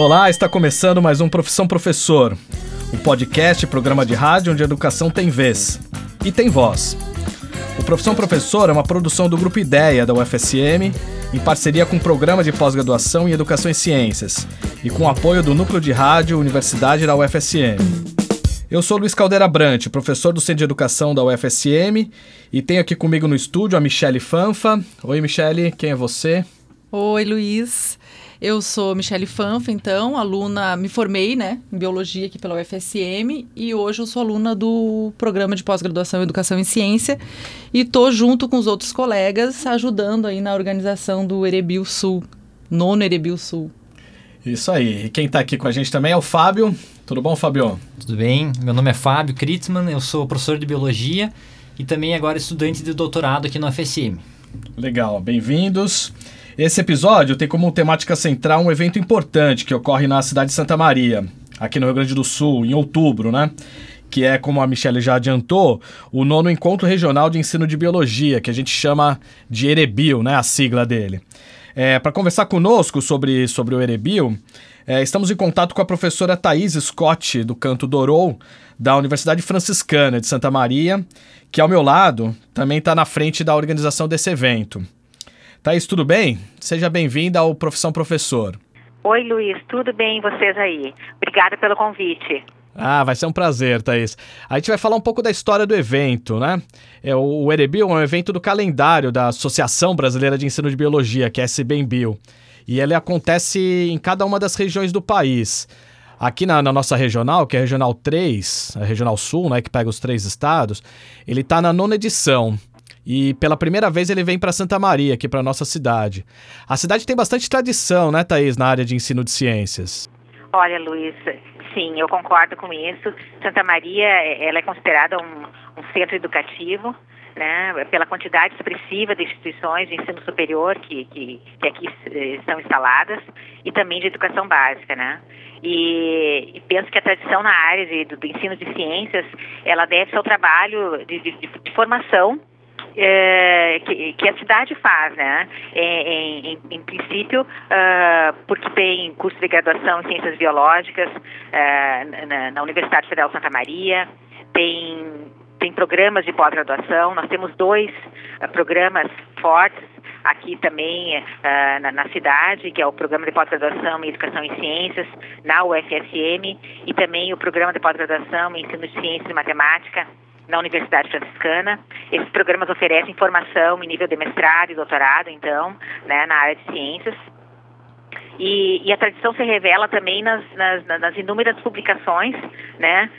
Olá, está começando mais um Profissão Professor, um podcast, programa de rádio onde a educação tem vez e tem voz. O Profissão Professor é uma produção do Grupo Ideia da UFSM, em parceria com o Programa de Pós-Graduação em Educação e Ciências e com o apoio do Núcleo de Rádio Universidade da UFSM. Eu sou Luiz Caldeira Brant, professor do Centro de Educação da UFSM, e tenho aqui comigo no estúdio a Michele Fanfa. Oi, Michele, quem é você? Oi, Luiz. Eu sou Michele Fanfa, então, aluna, me formei, né, em biologia aqui pela UFSM e hoje eu sou aluna do programa de pós-graduação em Educação e Ciência e tô junto com os outros colegas ajudando aí na organização do Erebil Sul, nono Erebil Sul. Isso aí. E quem está aqui com a gente também é o Fábio. Tudo bom, Fábio? Tudo bem. Meu nome é Fábio Kritzmann, eu sou professor de biologia e também agora estudante de doutorado aqui no UFSM. Legal, bem-vindos. Esse episódio tem como temática central um evento importante que ocorre na cidade de Santa Maria, aqui no Rio Grande do Sul, em outubro, né? Que é, como a Michelle já adiantou, o nono Encontro Regional de Ensino de Biologia, que a gente chama de Erebil, né? A sigla dele. É, Para conversar conosco sobre, sobre o Erebil, é, estamos em contato com a professora Thaís Scott, do Canto Dorou, da Universidade Franciscana de Santa Maria, que ao meu lado também está na frente da organização desse evento. Thaís, tudo bem? Seja bem-vinda ao Profissão Professor. Oi, Luiz, tudo bem vocês aí? Obrigada pelo convite. Ah, vai ser um prazer, Thaís. A gente vai falar um pouco da história do evento, né? É, o Erebil é um evento do calendário da Associação Brasileira de Ensino de Biologia, que é a SBEMBio. E ele acontece em cada uma das regiões do país. Aqui na, na, nossa regional, que é a Regional 3, a Regional Sul, né, que pega os três estados, ele está na nona edição. E pela primeira vez ele vem para Santa Maria, aqui para nossa cidade. A cidade tem bastante tradição, né, Thaís, na área de ensino de ciências. Olha, Luiz, sim, eu concordo com isso. Santa Maria, ela é considerada um, um centro educativo, né, pela quantidade expressiva de instituições de ensino superior que, que, que aqui estão instaladas e também de educação básica, né. E, e, penso que a tradição na área de, do, do, ensino de ciências, ela deve ser o trabalho de, de, de formação é, que, que, a cidade faz, né? Em, em, em princípio, uh, porque tem curso de graduação em ciências biológicas uh, na, na, Universidade Federal Santa Maria, tem, tem programas de pós-graduação, nós temos dois uh, programas fortes aqui também na, na, cidade, que é o programa de pós-graduação em Educação em Ciências, na UFSM, e também o programa de pós-graduação em Ensino de Ciências e Matemática, na Universidade Franciscana. Esses programas oferecem formação em nível de mestrado e doutorado, então, né, na área de ciências. E, e a tradição se revela também nas, nas, nas inúmeras publicações, né,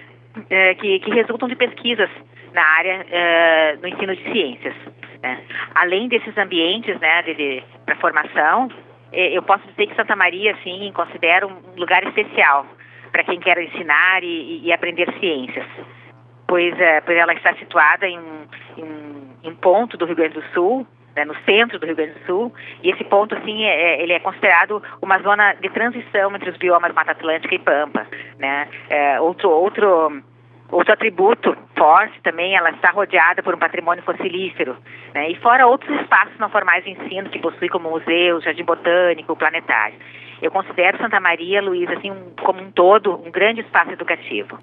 eh, que, que, resultam de pesquisas na área uh, no ensino de ciências. Né. Além desses ambientes, né, de, de para formação, eh, eu posso dizer que Santa Maria, sim, considero um lugar especial para quem quer ensinar e, e aprender ciências pois, é, pois ela está situada em, em ponto do Rio Grande do Sul, né, no centro do Rio Grande do Sul, e esse ponto, assim, é, é, ele é considerado uma zona de transição entre os biomas Mata Atlântica e Pampa, né? É, outro, outro, outro atributo forte também, ela está rodeada por um patrimônio fossilífero, né? E fora outros espaços não formais de ensino que possui como museus, jardim botânico, planetário. Eu considero Santa Maria, Luiz, assim, um, como um todo, um grande espaço educativo.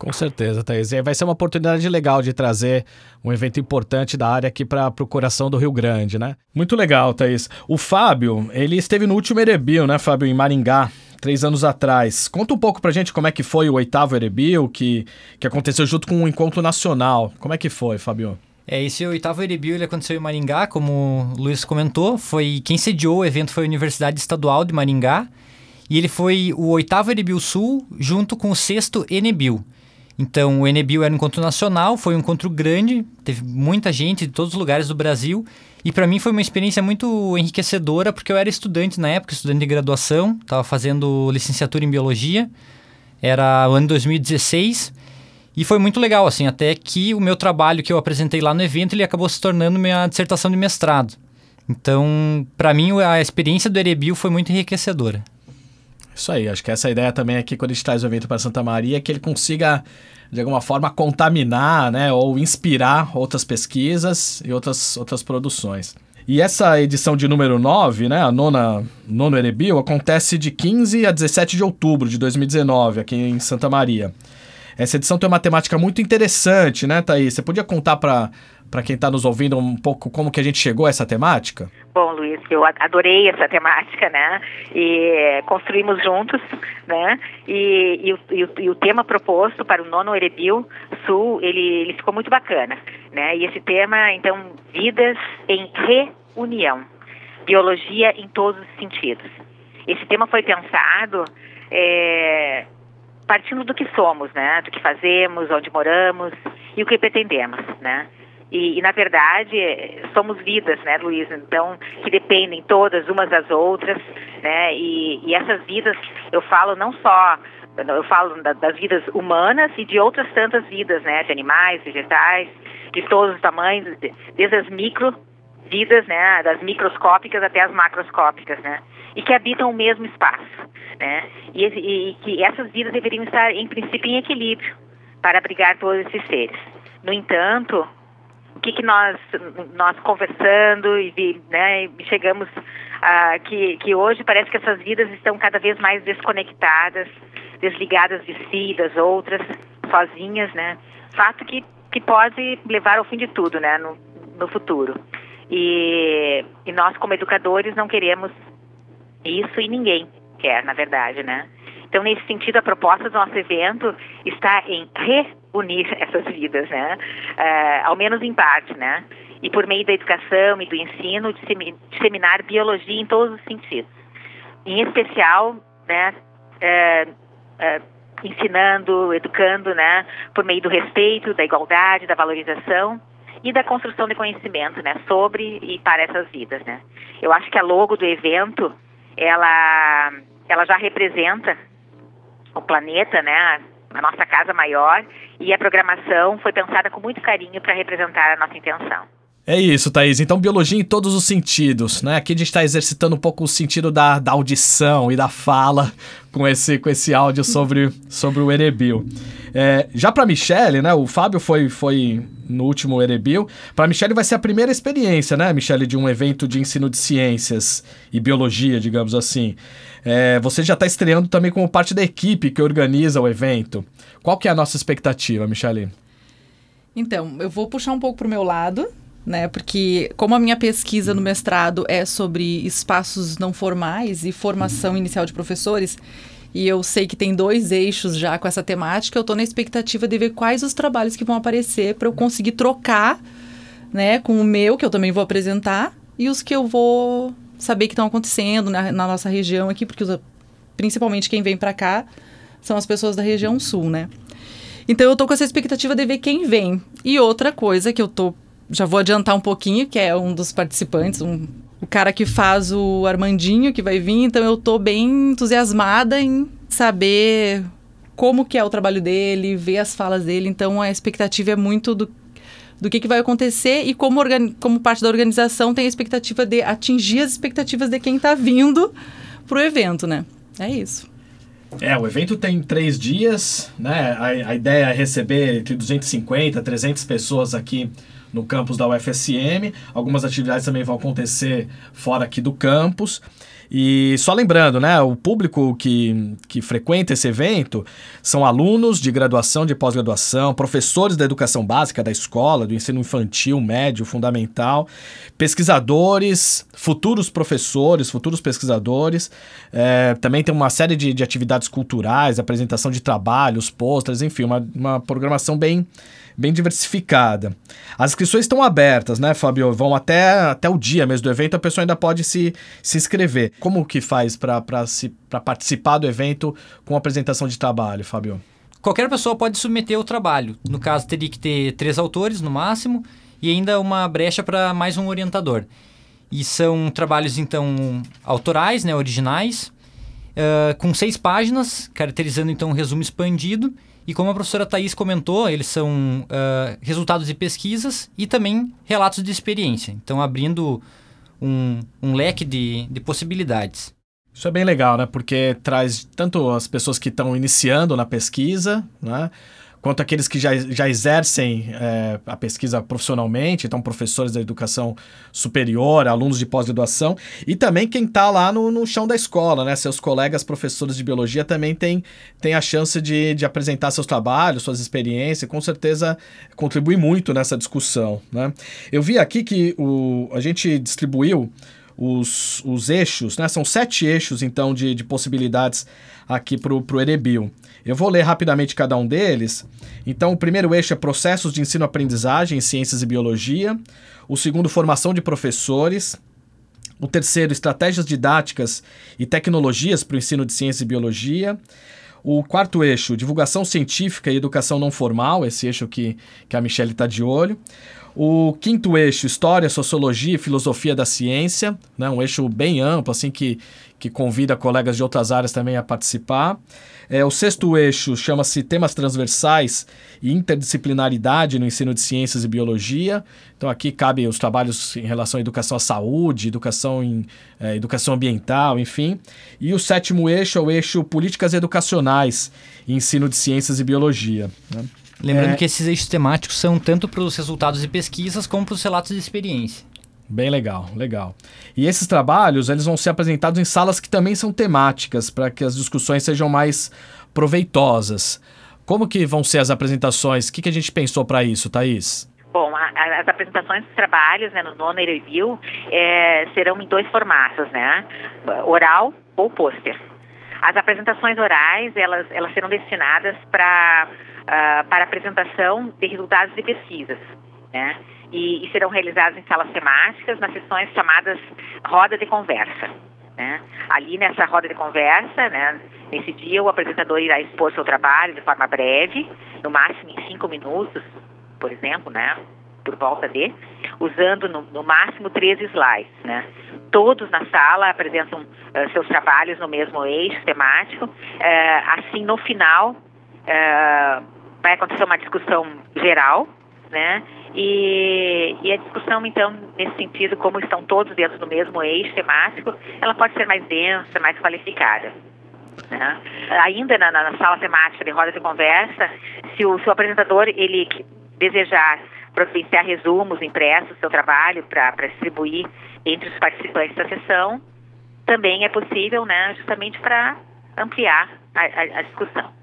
Com certeza, Thaís. E vai ser uma oportunidade legal de trazer um evento importante da área aqui para o coração do Rio Grande, né? Muito legal, Thaís. O Fábio, ele esteve no último Erebil, né, Fábio, em Maringá, três anos atrás. Conta um pouco pra gente como é que foi o oitavo Erebil, que, que aconteceu junto com o um encontro nacional. Como é que foi, Fábio? É, esse oitavo Erebil ele aconteceu em Maringá, como o Luiz comentou. Foi quem sediou o evento foi a Universidade Estadual de Maringá. E ele foi o oitavo Erebil Sul junto com o sexto Enebil. Então, o Enebil era um encontro nacional, foi um encontro grande, teve muita gente de todos os lugares do Brasil. E para mim foi uma experiência muito enriquecedora, porque eu era estudante na época, estudante de graduação, estava fazendo licenciatura em biologia, era o ano 2016. E foi muito legal, assim, até que o meu trabalho que eu apresentei lá no evento, ele acabou se tornando minha dissertação de mestrado. Então, para mim, a experiência do Erebil foi muito enriquecedora. Isso aí, acho que essa ideia também aqui quando a gente traz o evento para Santa Maria é que ele consiga de alguma forma contaminar, né, ou inspirar outras pesquisas e outras outras produções. E essa edição de número 9, né, a nona, nono Erebil, acontece de 15 a 17 de outubro de 2019, aqui em Santa Maria. Essa edição tem uma temática muito interessante, né, Thaís? Você podia contar para para quem está nos ouvindo um pouco como que a gente chegou a essa temática? Bom, Luiz, eu adorei essa temática, né? E construímos juntos, né? E, e, e, o, e o, tema proposto para o nono Erebil Sul, ele, ele ficou muito bacana, né? E esse tema, então, vidas em reunião, biologia em todos os sentidos. Esse tema foi pensado é, partindo do que somos, né? Do que fazemos, onde moramos e o que pretendemos, né? E, e, na verdade, somos vidas, né, Luiz? Então, que dependem todas umas das outras, né? E, e essas vidas, eu falo não só, eu falo da, das vidas humanas e de outras tantas vidas, né? De animais, vegetais, de todos os tamanhos, desde as micro vidas, né? Das microscópicas até as macroscópicas, né? E que habitam o mesmo espaço, né? E, e, e que essas vidas deveriam estar, em princípio, em equilíbrio para abrigar todos esses seres. No entanto, o que, que nós, nós conversando e né, chegamos a que, que hoje parece que essas vidas estão cada vez mais desconectadas, desligadas de si, das outras, sozinhas, né? Fato que, que pode levar ao fim de tudo, né, no, no futuro. E, e nós, como educadores, não queremos isso e ninguém quer, na verdade, né? Então, nesse sentido, a proposta do nosso evento está em reunir essas vidas, né? Uh, ao menos em parte, né? E por meio da educação e do ensino, disseminar biologia em todos os sentidos. Em especial, né? Uh, uh, ensinando, educando, né? Por meio do respeito, da igualdade, da valorização e da construção de conhecimento, né? Sobre e para essas vidas, né? Eu acho que a logo do evento, ela, ela já representa o planeta, né, a nossa casa maior, e a programação foi pensada com muito carinho para representar a nossa intenção. É isso, Thaís. Então, biologia em todos os sentidos, né? Aqui a gente está exercitando um pouco o sentido da, da audição e da fala com esse, com esse áudio sobre, sobre o Erebil. É, já para Michele, né? O Fábio foi, foi no último Erebil. Para Michele vai ser a primeira experiência, né, Michele, de um evento de ensino de ciências e biologia, digamos assim. É, você já está estreando também como parte da equipe que organiza o evento. Qual que é a nossa expectativa, Michele? Então, eu vou puxar um pouco para o meu lado, né? Porque como a minha pesquisa no mestrado é sobre espaços não formais e formação inicial de professores, e eu sei que tem dois eixos já com essa temática, eu estou na expectativa de ver quais os trabalhos que vão aparecer para eu conseguir trocar, né, com o meu que eu também vou apresentar e os que eu vou saber que estão acontecendo na, na, nossa região aqui, porque os, principalmente quem vem para cá são as pessoas da região sul, né? Então eu tô com essa expectativa de ver quem vem. E outra coisa que eu tô já vou adiantar um pouquinho, que é um dos participantes, um, o cara que faz o Armandinho que vai vir, então eu tô bem entusiasmada em saber como que é o trabalho dele, ver as falas dele, então a expectativa é muito do do que, que vai acontecer e como, como parte da organização tem a expectativa de atingir as expectativas de quem está vindo para o evento, né? É isso. É, o evento tem três dias, né? A, a ideia é receber entre 250 300 pessoas aqui no campus da UFSM. Algumas atividades também vão acontecer fora aqui do campus. E só lembrando, né, o público que, que frequenta esse evento são alunos de graduação, de pós-graduação, professores da educação básica da escola, do ensino infantil, médio, fundamental, pesquisadores, futuros professores, futuros pesquisadores. É, também tem uma série de, de atividades culturais, apresentação de trabalhos, pôsteres, enfim, uma, uma programação bem bem diversificada. As inscrições estão abertas, né, Fabio? Vão até, até o dia mesmo do evento, a pessoa ainda pode se, se inscrever. Como que faz para participar do evento com apresentação de trabalho, Fabio? Qualquer pessoa pode submeter o trabalho. No caso, teria que ter três autores no máximo e ainda uma brecha para mais um orientador. E são trabalhos, então, autorais, né, originais, uh, com seis páginas, caracterizando, então, um resumo expandido e como a professora Thais comentou, eles são uh, resultados de pesquisas e também relatos de experiência. Então, abrindo um, um leque de, de possibilidades. Isso é bem legal, né? Porque traz tanto as pessoas que estão iniciando na pesquisa, né? Quanto aqueles que já, já exercem é, a pesquisa profissionalmente, então professores da educação superior, alunos de pós-graduação, e também quem está lá no, no chão da escola, né? Seus colegas professores de biologia também têm, têm a chance de, de apresentar seus trabalhos, suas experiências, com certeza contribui muito nessa discussão, né? Eu vi aqui que o, a gente distribuiu os, os eixos, né? São sete eixos, então, de, de possibilidades aqui para o Erebil. Eu vou ler rapidamente cada um deles. Então, o primeiro eixo é processos de ensino-aprendizagem em ciências e biologia. O segundo, formação de professores. O terceiro, estratégias didáticas e tecnologias para o ensino de ciência e biologia. O quarto eixo, divulgação científica e educação não formal, esse eixo que, que a Michelle está de olho. O quinto eixo, História, Sociologia e Filosofia da Ciência, né? um eixo bem amplo, assim, que, que convida colegas de outras áreas também a participar. É, o sexto eixo chama-se Temas Transversais e Interdisciplinaridade no Ensino de Ciências e Biologia. Então aqui cabem os trabalhos em relação à educação à saúde, educação, em, é, educação ambiental, enfim. E o sétimo eixo é o eixo Políticas Educacionais e Ensino de Ciências e Biologia. Né? Lembrando é... que esses eixos temáticos são tanto para os resultados de pesquisas como para os relatos de experiência. Bem legal, legal. E esses trabalhos, eles vão ser apresentados em salas que também são temáticas, para que as discussões sejam mais proveitosas. Como que vão ser as apresentações? O que, que a gente pensou para isso, Thaís? Bom, a, a, as apresentações dos trabalhos né, no nono review é, serão em dois formatos, né? Oral ou pôster. As apresentações orais, elas, elas serão destinadas para uh, para apresentação de resultados de pesquisas, né? E, e, serão realizadas em salas temáticas nas sessões chamadas roda de conversa. Né? Ali nessa roda de conversa, né, nesse dia o apresentador irá expor seu trabalho de forma breve, no máximo em cinco minutos, por exemplo, né, por volta de, usando no, no máximo três slides. Né? Todos na sala apresentam uh, seus trabalhos no mesmo eixo temático. Uh, assim, no final, uh, vai acontecer uma discussão geral, né? E, e, a discussão, então, nesse sentido, como estão todos dentro do mesmo eixo temático, ela pode ser mais densa, mais qualificada. Né? Ainda na, na, sala temática de roda de conversa, se o, se o apresentador ele desejar providenciar resumos impressos do seu trabalho para distribuir entre os participantes da sessão, também é possível, né, justamente para ampliar a, a, a discussão.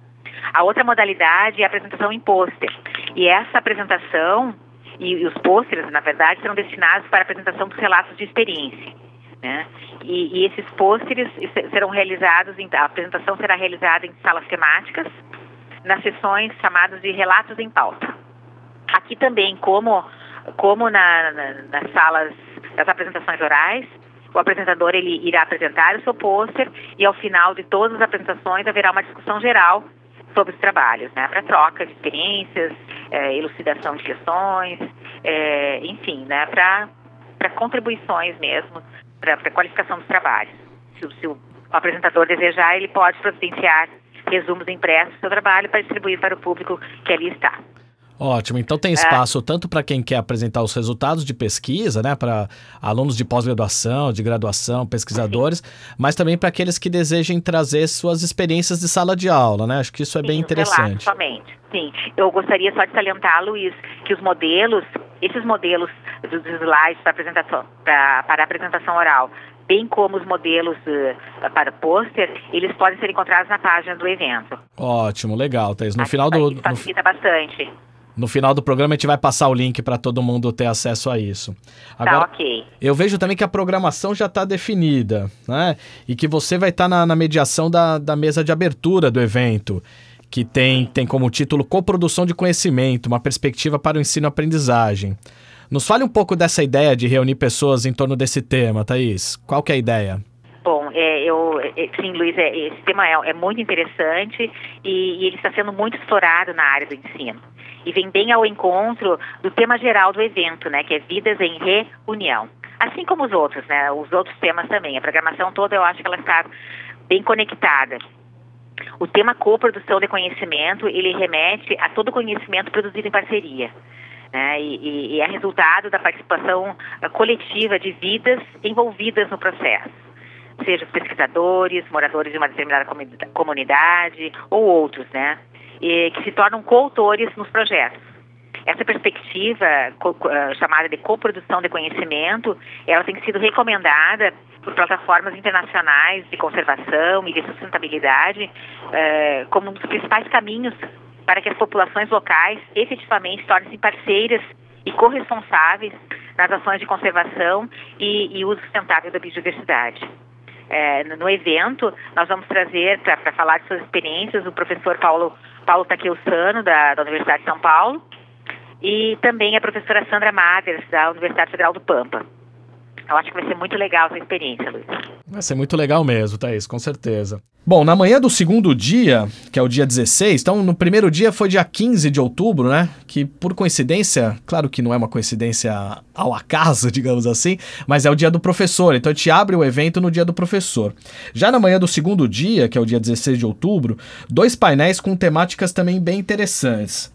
A outra modalidade é a apresentação em pôster. E essa apresentação e, e os pôsteres, na verdade, serão destinados para a apresentação dos relatos de experiência. Né? E, e esses pôsteres serão realizados, em, a apresentação será realizada em salas temáticas, nas sessões chamadas de relatos em pauta. Aqui também, como, como na, na, nas salas das apresentações orais, o apresentador ele irá apresentar o seu pôster e ao final de todas as apresentações haverá uma discussão geral sobre os trabalhos, né, para troca de experiências, é, elucidação de questões, é, enfim, né, para contribuições mesmo, para a qualificação dos trabalhos. Se, se, o apresentador desejar, ele pode providenciar resumos impressos do seu trabalho para distribuir para o público que ali está. Ótimo. Então tem é. espaço é. tanto para quem quer apresentar os resultados de pesquisa, né, para alunos de pós-graduação, de graduação, pesquisadores, Sim. mas também para aqueles que desejem trazer suas experiências de sala de aula, né? Acho que isso é Sim, bem interessante. Somente. Sim. Eu gostaria só de salientar, Luiz, que os modelos, esses modelos dos slides para apresentação, pra, para apresentação oral, bem como os modelos uh, para pôster, eles podem ser encontrados na página do evento. Ótimo, legal, Thais. No final do. Facilita no... bastante. No final do programa a gente vai passar o link para todo mundo ter acesso a isso. Tá, Agora, tá, ok. Eu vejo também que a programação já está definida, né? E que você vai estar tá na, na, mediação da, da mesa de abertura do evento, que tem, tem como título Coprodução de Conhecimento, uma perspectiva para o ensino-aprendizagem. Nos fale um pouco dessa ideia de reunir pessoas em torno desse tema, Thaís. Qual que é a ideia? Bom, é, eu, é, sim, Luiz, é, esse tema é, é muito interessante e, e ele está sendo muito explorado na área do ensino e vem bem ao encontro do tema geral do evento, né, que é Vidas em Reunião. Assim como os outros, né, os outros temas também. A programação toda eu acho que ela está bem conectada. O tema coprodução de conhecimento, ele remete a todo conhecimento produzido em parceria. Né, e, e é resultado da participação coletiva de vidas envolvidas no processo seja os pesquisadores, moradores de uma determinada comunidade ou outros, né? Que se tornam coautores nos projetos. Essa perspectiva uh, chamada de coprodução de conhecimento, ela tem sido recomendada por plataformas internacionais de conservação e de sustentabilidade uh, como um dos principais caminhos para que as populações locais efetivamente tornem-se parceiras e corresponsáveis nas ações de conservação e, e uso sustentável da biodiversidade. É, no evento, nós vamos trazer, para falar de suas experiências, o professor Paulo, Paulo Taqueusano, da, da Universidade de São Paulo, e também a professora Sandra Mathers, da Universidade Federal do Pampa. Eu acho que vai ser muito legal essa experiência, Luiz. Vai ser muito legal mesmo, Thaís, com certeza. Bom, na manhã do segundo dia, que é o dia 16, então no primeiro dia foi dia 15 de outubro, né? Que por coincidência, claro que não é uma coincidência ao acaso, digamos assim, mas é o dia do professor, então a gente abre o evento no dia do professor. Já na manhã do segundo dia, que é o dia 16 de outubro, dois painéis com temáticas também bem interessantes.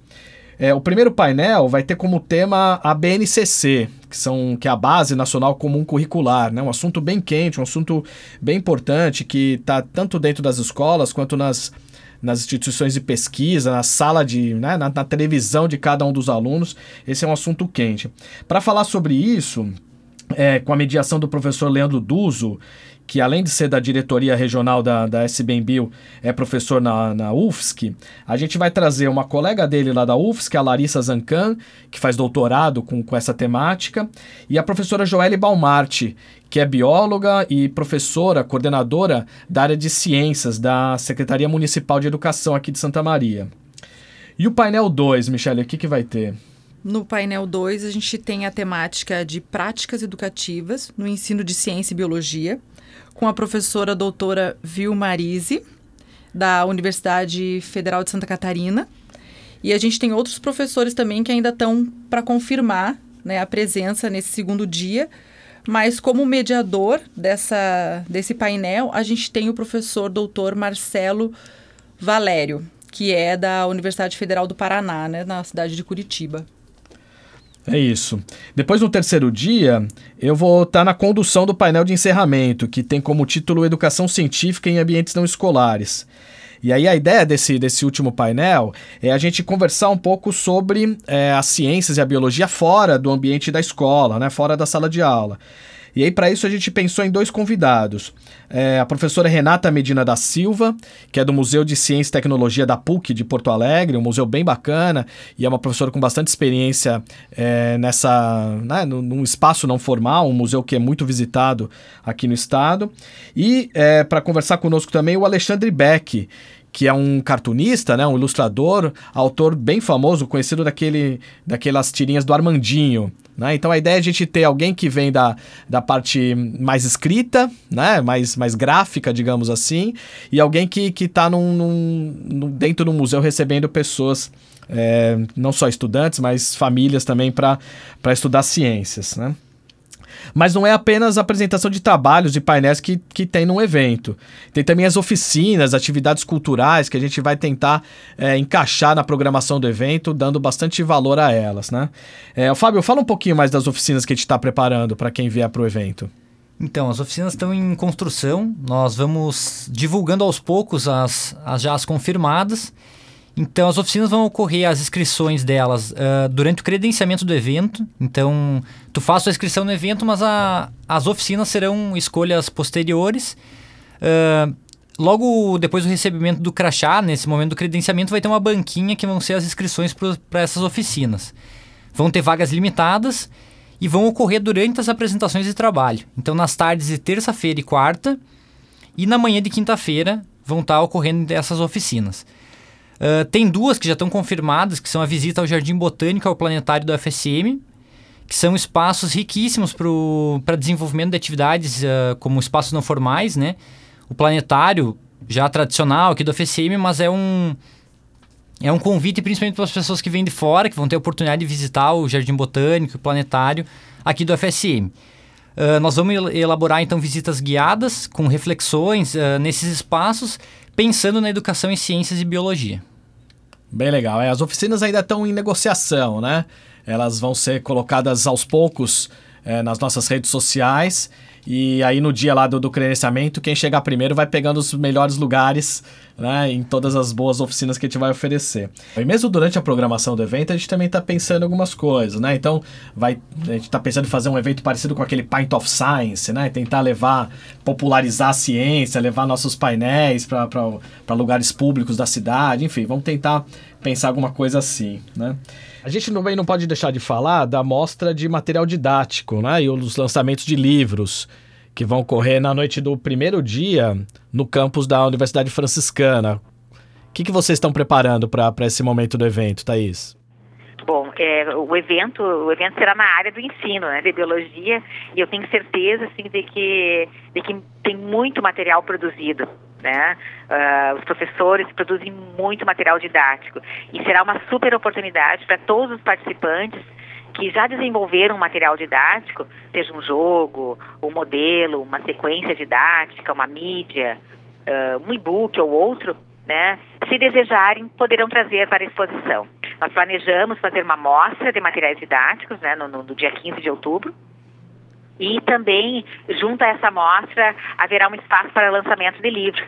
É, o primeiro painel vai ter como tema a BNCC, que, são, que é a Base Nacional Comum Curricular, né? um assunto bem quente, um assunto bem importante que está tanto dentro das escolas quanto nas, nas instituições de pesquisa, na sala de. Né, na, na, televisão de cada um dos alunos. Esse é um assunto quente. Para falar sobre isso, é, com a mediação do professor Leandro Duzo que além de ser da diretoria regional da, da SBMBio, é professor na, na UFSC, a gente vai trazer uma colega dele lá da UFSC, a Larissa Zancan, que faz doutorado com, com essa temática, e a professora Joelle Balmarte, que é bióloga e professora, coordenadora da área de ciências da Secretaria Municipal de Educação aqui de Santa Maria. E o painel 2, Michele, o que, que vai ter? No painel 2, a gente tem a temática de práticas educativas no ensino de ciência e biologia com a professora doutora Vilmarise, da Universidade Federal de Santa Catarina. E a gente tem outros professores também que ainda estão para confirmar né, a presença nesse segundo dia. Mas como mediador dessa, desse painel, a gente tem o professor doutor Marcelo Valério, que é da Universidade Federal do Paraná, né, na cidade de Curitiba. É isso. Depois, no terceiro dia, eu vou estar na condução do painel de encerramento, que tem como título Educação Científica em Ambientes Não Escolares. E aí a ideia desse, desse último painel é a gente conversar um pouco sobre é, as ciências e a biologia fora do ambiente da escola, né, fora da sala de aula. E aí, para isso, a gente pensou em dois convidados. É, a professora Renata Medina da Silva, que é do Museu de Ciência e Tecnologia da PUC de Porto Alegre, um museu bem bacana, e é uma professora com bastante experiência é, nessa, né, num espaço não formal, um museu que é muito visitado aqui no estado. E é, para conversar conosco também o Alexandre Beck, que é um cartunista, né, um ilustrador, autor bem famoso, conhecido daquele, daquelas tirinhas do Armandinho. Né? Então a ideia é a gente ter alguém que vem da, da parte mais escrita, né? mais, mais gráfica, digamos assim, e alguém que está num, num, dentro do museu recebendo pessoas, é, não só estudantes, mas famílias também para estudar ciências. Né? Mas não é apenas a apresentação de trabalhos e painéis que, que tem num evento. Tem também as oficinas, atividades culturais que a gente vai tentar é, encaixar na programação do evento, dando bastante valor a elas, né? É, Fábio, fala um pouquinho mais das oficinas que a gente está preparando para quem vier para o evento. Então, as oficinas estão em construção, nós vamos divulgando aos poucos as, as já as confirmadas então, as oficinas vão ocorrer, as inscrições delas, uh, durante o credenciamento do evento. Então, tu faz a inscrição no evento, mas a, as oficinas serão escolhas posteriores. Uh, logo depois do recebimento do crachá, nesse momento do credenciamento, vai ter uma banquinha que vão ser as inscrições para essas oficinas. Vão ter vagas limitadas e vão ocorrer durante as apresentações de trabalho. Então, nas tardes de terça-feira e quarta e na manhã de quinta-feira vão estar ocorrendo essas oficinas. Uh, tem duas que já estão confirmadas, que são a visita ao Jardim Botânico ao Planetário do FSM, que são espaços riquíssimos para desenvolvimento de atividades uh, como espaços não formais, né? O planetário, já tradicional aqui do FSM, mas é um, é um convite principalmente para as pessoas que vêm de fora, que vão ter a oportunidade de visitar o Jardim Botânico, o planetário aqui do FSM. Uh, nós vamos elaborar então visitas guiadas com reflexões uh, nesses espaços, pensando na educação em ciências e biologia. Bem legal. É, as oficinas ainda estão em negociação, né? Elas vão ser colocadas aos poucos é, nas nossas redes sociais E aí no dia lá do, do credenciamento, quem chegar primeiro vai pegando os melhores lugares né, em todas as boas oficinas que a gente vai oferecer. E mesmo durante a programação do evento, a gente também está pensando em algumas coisas, né? Então, vai, a gente está pensando em fazer um evento parecido com aquele Pint of Science, né? Tentar levar, popularizar a ciência, levar nossos painéis para lugares públicos da cidade, enfim, vamos tentar pensar alguma coisa assim, né? A gente também não pode deixar de falar da mostra de material didático, né? E os lançamentos de livros que vão ocorrer na noite do primeiro dia no campus da Universidade Franciscana. O que, que vocês estão preparando para esse momento do evento, Thaís? Bom, é, o evento o evento será na área do ensino, né, de biologia, e eu tenho certeza assim de que de que tem muito material produzido, né? Uh, os professores produzem muito material didático e será uma super oportunidade para todos os participantes que já desenvolveram um material didático, seja um jogo, um modelo, uma sequência didática, uma mídia, uh, um e-book ou outro, né? Se desejarem, poderão trazer para a exposição. Nós planejamos fazer uma mostra de materiais didáticos, né, no, no, no dia 15 de outubro, e também, junto a essa mostra, haverá um espaço para lançamento de livros,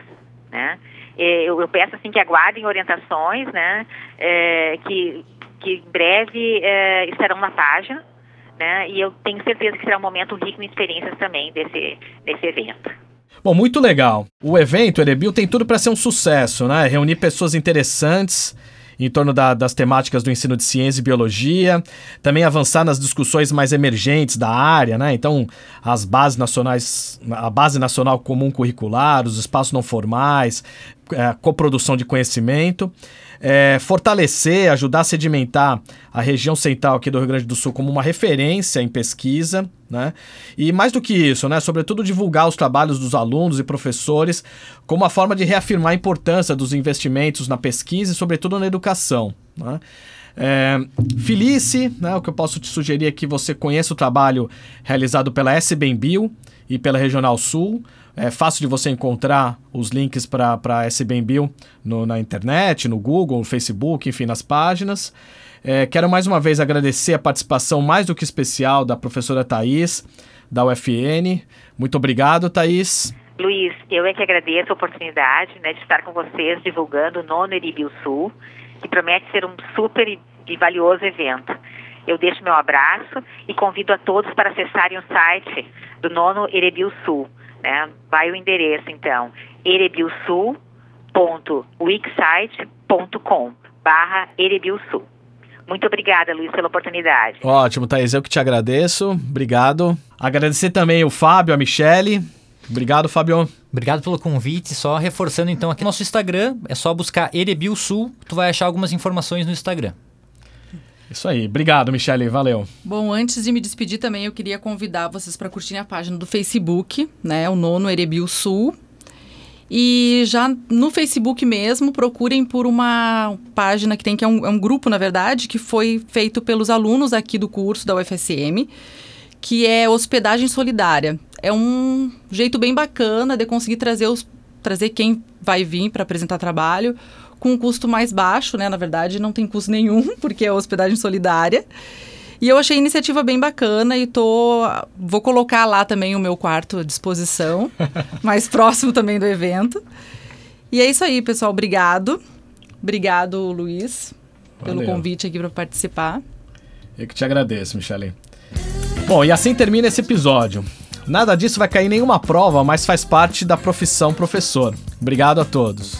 né? Eu, eu peço assim que aguardem orientações, né? É, que que em breve é, estarão na página, né? E eu tenho certeza que será um momento rico em experiências também desse, desse evento. Bom, muito legal. O evento, Erebil, tem tudo para ser um sucesso, né? Reunir pessoas interessantes em torno da, das temáticas do ensino de ciência e biologia, também avançar nas discussões mais emergentes da área, né? Então, as bases nacionais, a base nacional comum curricular, os espaços não formais, a é, coprodução de conhecimento é, fortalecer, ajudar a sedimentar a região central aqui do Rio Grande do Sul como uma referência em pesquisa, né? E mais do que isso, né? Sobretudo divulgar os trabalhos dos alunos e professores como uma forma de reafirmar a importância dos investimentos na pesquisa e, sobretudo, na educação. Né? É, Felice, né, o que eu posso te sugerir é que você conheça o trabalho realizado pela SBMBio e pela Regional Sul. É fácil de você encontrar os links para a SBMBio na internet, no Google, no Facebook, enfim, nas páginas. É, quero mais uma vez agradecer a participação mais do que especial da professora Thais, da UFN. Muito obrigado, Thais. Luiz, eu é que agradeço a oportunidade né, de estar com vocês divulgando o nono Eribio Sul, que promete ser um super e valioso evento. Eu deixo meu abraço e convido a todos para acessarem o site do nono Erebil Sul. Né? Vai o endereço, então, erebilsul.wixsite.com barra Erebilsul. Muito obrigada, Luiz, pela oportunidade. Ótimo, Thaís, eu que te agradeço. Obrigado. Agradecer também o Fábio, a Michele. Obrigado, Fábio. Obrigado pelo convite. Só reforçando então aqui nosso Instagram, é só buscar Erebilsul, tu vai achar algumas informações no Instagram. Isso aí. Obrigado, Michele. Valeu. Bom, antes de me despedir também, eu queria convidar vocês para curtirem a página do Facebook, né? O Nono Erebil Sul. E já no Facebook mesmo, procurem por uma página que tem, que é um, é um grupo, na verdade, que foi feito pelos alunos aqui do curso da UFSM, que é Hospedagem Solidária. É um jeito bem bacana de conseguir trazer, os, trazer quem vai vir para apresentar trabalho com um custo mais baixo, né? Na verdade, não tem custo nenhum, porque é hospedagem solidária. E eu achei a iniciativa bem bacana e tô vou colocar lá também o meu quarto à disposição, mais próximo também do evento. E é isso aí, pessoal. Obrigado. Obrigado, Luiz, Valeu. pelo convite aqui para participar. Eu que te agradeço, Michele. Bom, e assim termina esse episódio. Nada disso vai cair em nenhuma prova, mas faz parte da profissão professor. Obrigado a todos.